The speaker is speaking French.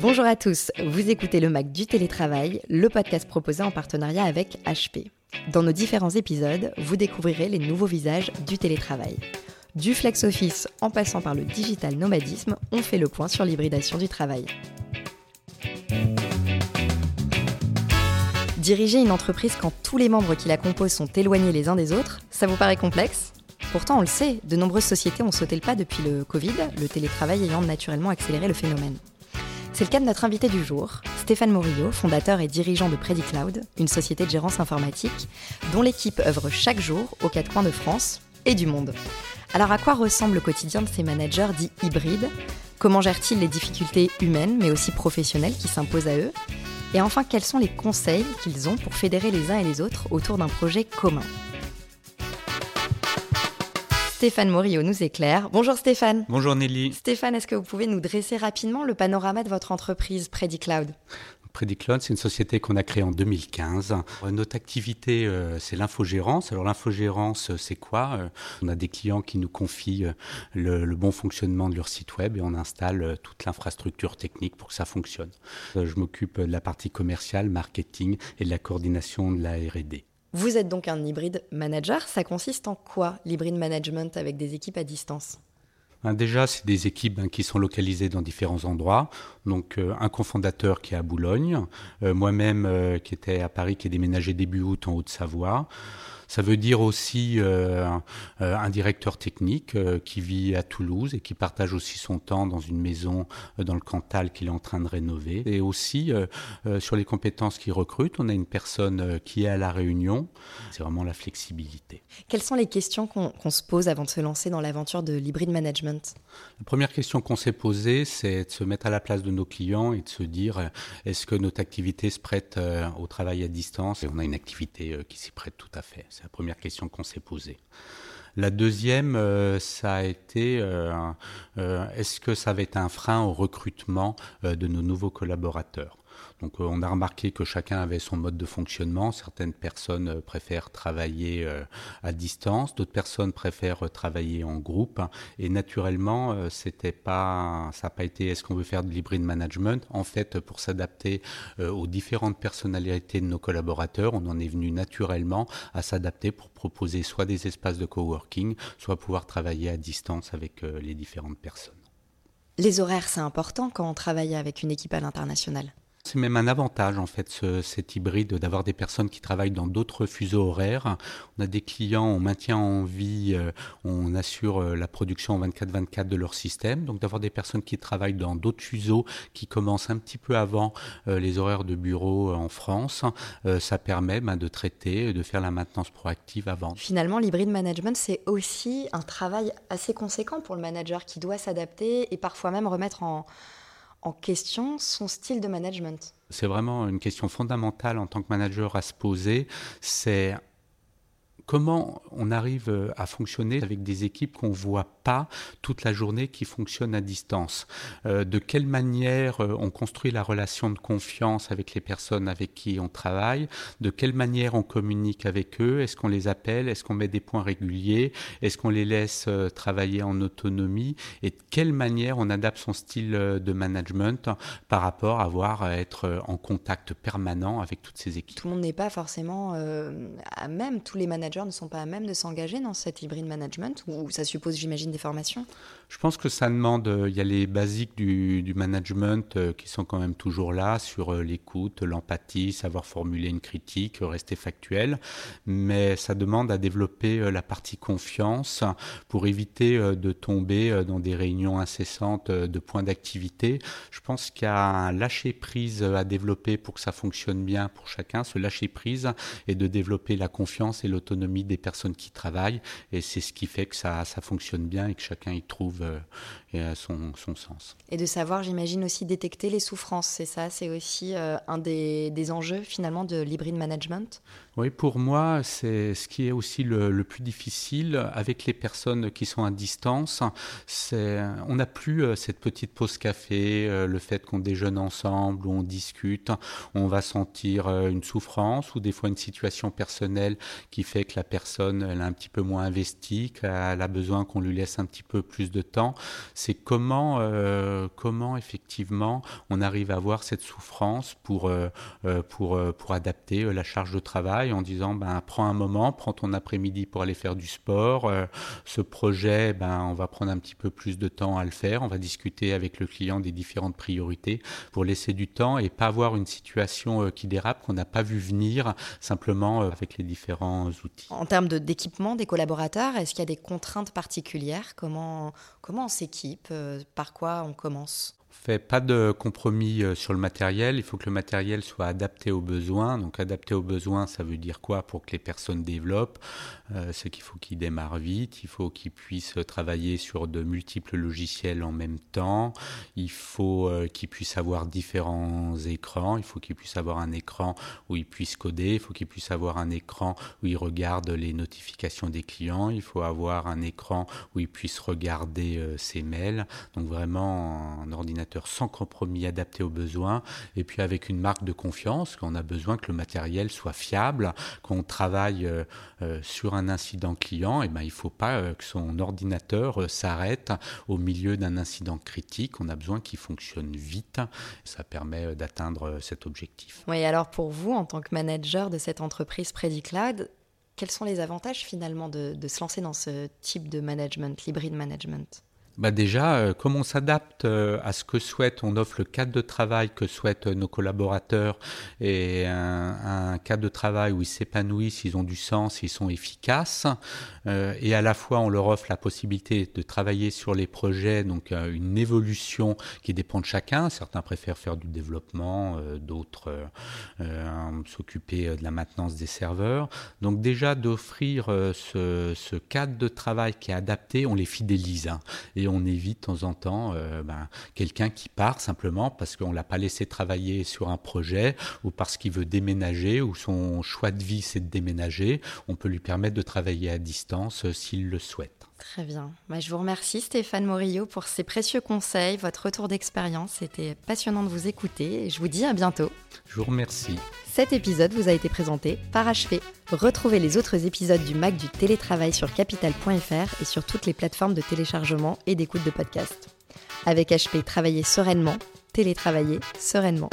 Bonjour à tous, vous écoutez le Mac du télétravail, le podcast proposé en partenariat avec HP. Dans nos différents épisodes, vous découvrirez les nouveaux visages du télétravail. Du flex office en passant par le digital nomadisme, on fait le point sur l'hybridation du travail. Diriger une entreprise quand tous les membres qui la composent sont éloignés les uns des autres, ça vous paraît complexe? Pourtant, on le sait, de nombreuses sociétés ont sauté le pas depuis le Covid, le télétravail ayant naturellement accéléré le phénomène. C'est le cas de notre invité du jour, Stéphane Morillo, fondateur et dirigeant de PrediCloud, une société de gérance informatique dont l'équipe œuvre chaque jour aux quatre coins de France et du monde. Alors à quoi ressemble le quotidien de ces managers dits hybrides? Comment gèrent-ils les difficultés humaines mais aussi professionnelles qui s'imposent à eux? Et enfin, quels sont les conseils qu'ils ont pour fédérer les uns et les autres autour d'un projet commun? Stéphane Morillo nous éclaire. Bonjour Stéphane. Bonjour Nelly. Stéphane, est-ce que vous pouvez nous dresser rapidement le panorama de votre entreprise PrediCloud PrediCloud, c'est une société qu'on a créée en 2015. Notre activité, euh, c'est l'infogérance. Alors l'infogérance, c'est quoi? Euh, On a des clients qui nous confient euh, le, le, bon fonctionnement de leur site web et on installe toute l'infrastructure technique pour que ça fonctionne. Je m'occupe de la partie commerciale, marketing et de la coordination de la R&D. Vous êtes donc un hybride manager. Ça consiste en quoi l'hybride management avec des équipes à distance? Ben, Déjà, c'est des équipes ben, qui sont localisées dans différents endroits. Donc, euh, un cofondateur qui est à Boulogne, euh, moi-même euh, qui était à Paris, qui est déménagé début août en Haute-Savoie. Ça veut dire aussi euh, euh, un directeur technique euh, qui vit à Toulouse et qui partage aussi son temps dans une maison dans le Cantal qu'il est en train de rénover. Et aussi sur les compétences qu'il recrute, on a une personne qui est à la réunion. C'est vraiment la flexibilité. Quelles sont les questions qu'on se pose avant de se lancer dans l'aventure de l'hybrid management? La première question qu'on s'est posée, c'est de se mettre à la place de nos clients et de se dire est-ce que notre activité se prête au travail à distance? Et on a une activité qui s'y prête tout à fait. C'est la première question qu'on s'est posée. La deuxième, euh, ça a été euh, euh, est-ce que ça va être un frein au recrutement de nos nouveaux collaborateurs? Donc euh, on a remarqué que chacun avait son mode de fonctionnement. Certaines personnes euh, préfèrent travailler euh, à distance, d'autres personnes préfèrent travailler en groupe. Et naturellement, c'était pas, ça n'a pas été est-ce qu'on veut faire de l'hybride management? En fait, pour s'adapter aux différentes personnalités de nos collaborateurs, on en est venu naturellement à s'adapter pour proposer soit des espaces de coworking, soit pouvoir travailler à distance avec les différentes personnes. Les horaires, c'est important quand on travaille avec une équipe à l'international? C'est même un avantage en fait, ce, cet hybride, d'avoir des personnes qui travaillent dans d'autres fuseaux horaires. On a des clients, on maintient en vie, euh, on assure euh, la production en 24-24 de leur système. Donc d'avoir des personnes qui travaillent dans d'autres fuseaux, qui commencent un petit peu avant euh, les horaires de bureau en France, ça permet ben, de traiter, de faire la maintenance proactive avant. Finalement, l'hybride management, c'est aussi un travail assez conséquent pour le manager qui doit s'adapter et parfois même remettre en en question son style de management? C'est vraiment une question fondamentale en tant que manager à se poser. C'est comment on arrive euh, à fonctionner avec des équipes qu'on ne voit pas toute la journée qui fonctionnent à distance. Euh, De quelle manière euh, on construit la relation de confiance avec les personnes avec qui on travaille? De quelle manière on communique avec eux? Est-ce qu'on les appelle? Est-ce qu'on met des points réguliers? Est-ce qu'on les laisse travailler en autonomie? Et de quelle manière on adapte son style de management par rapport à avoir être en contact permanent avec toutes ces équipes? Tout le monde n'est pas forcément à même, tous les managers ne sont pas à même de s'engager dans cet hybride management ou ça suppose, j'imagine, des formations? Je pense que ça demande, euh, il y a les basiques du, management euh, qui sont quand même toujours là sur euh, l'écoute, l'empathie, savoir formuler une critique, rester factuel, mais ça demande à développer la partie confiance pour éviter de tomber dans des réunions incessantes de points d'activité. Je pense qu'il y a un lâcher prise à développer pour que ça fonctionne bien pour chacun, ce lâcher prise et de développer la confiance et l'autonomie des personnes qui travaillent et c'est ce qui fait que ça, ça fonctionne bien et que chacun y trouve euh, son, son, sens. Et de savoir, j'imagine aussi détecter les souffrances, c'est ça, c'est aussi euh, un des, des, enjeux finalement de l'hybride management? Oui, pour moi, c'est ce qui est aussi le, le, plus difficile avec les personnes qui sont à distance. C'est, on n'a plus euh, cette petite pause café, le fait qu'on déjeune ensemble, où on discute, on va sentir une souffrance ou des fois une situation personnelle qui fait que la personne elle est un petit peu moins investie, qu'elle a besoin qu'on lui laisse un petit peu plus de temps. C'est comment, euh, comment effectivement on arrive à avoir cette souffrance pour, euh, euh, pour, pour adapter la charge de travail en disant ben, prends un moment, prends ton après-midi pour aller faire du sport. ce projet, ben, on va prendre un petit peu plus de temps à le faire. On va discuter avec le client des différentes priorités pour laisser du temps et pas avoir une situation qui dérape qu'on n'a pas vu venir simplement avec les différents outils. En termes d'équipement des collaborateurs, est-ce qu'il y a des contraintes particulières? Comment, comment on s'équipe euh, Par quoi on commence? Fait pas de compromis euh, sur le matériel. Il faut que le matériel soit adapté aux besoins. Donc adapté aux besoins, ça veut dire quoi pour que les personnes développent? Euh, C'est qu'il faut qu'ils démarrent vite. Il faut qu'ils puissent travailler sur de multiples logiciels en même temps. Il faut euh, qu'ils puissent avoir différents écrans. Il faut qu'ils puissent avoir un écran où ils puissent coder. Il faut qu'ils puissent avoir un écran où ils regardent les notifications des clients. Il faut avoir un écran où ils puissent regarder ses mails. Donc vraiment un ordinateur sans compromis adapté aux besoins et puis avec une marque de confiance qu'on a besoin que le matériel soit fiable, qu'on travaille euh, euh, sur un incident client, et ben il ne faut pas euh, que son ordinateur s'arrête au milieu d'un incident critique. On a besoin qu'il fonctionne vite. Ça permet d'atteindre cet objectif. Oui, alors pour vous, en tant que manager de cette entreprise Predicloud, quels sont les avantages finalement de se lancer dans ce type de management, l'hybride management? Bah déjà, euh, comme on s'adapte euh, à ce que souhaite, on offre le cadre de travail que souhaitent nos collaborateurs et un, cadre de travail où ils s'épanouissent, ils ont du sens, ils sont efficaces. Euh, et à la fois, on leur offre la possibilité de travailler sur les projets, donc une évolution qui dépend de chacun. Certains préfèrent faire du développement, d'autres s'occuper de la maintenance des serveurs. Donc déjà, d'offrir ce, cadre de travail qui est adapté, on les fidélise. Hein. On évite de temps en temps euh, ben, quelqu'un qui part simplement parce qu'on l'a pas laissé travailler sur un projet ou parce qu'il veut déménager ou son choix de vie c'est de déménager. On peut lui permettre de travailler à distance euh, s'il le souhaite. Très bien. Bah, je vous remercie Stéphane Morillo pour ces précieux conseils, votre retour d'expérience. C'était passionnant de vous écouter et je vous dis à bientôt. Je vous remercie. Cet épisode vous a été présenté par HP. Retrouvez les autres épisodes du MAC du télétravail sur capital.fr et sur toutes les plateformes de téléchargement et d'écoute de podcasts. Avec HP, travaillez sereinement, télétravaillez sereinement.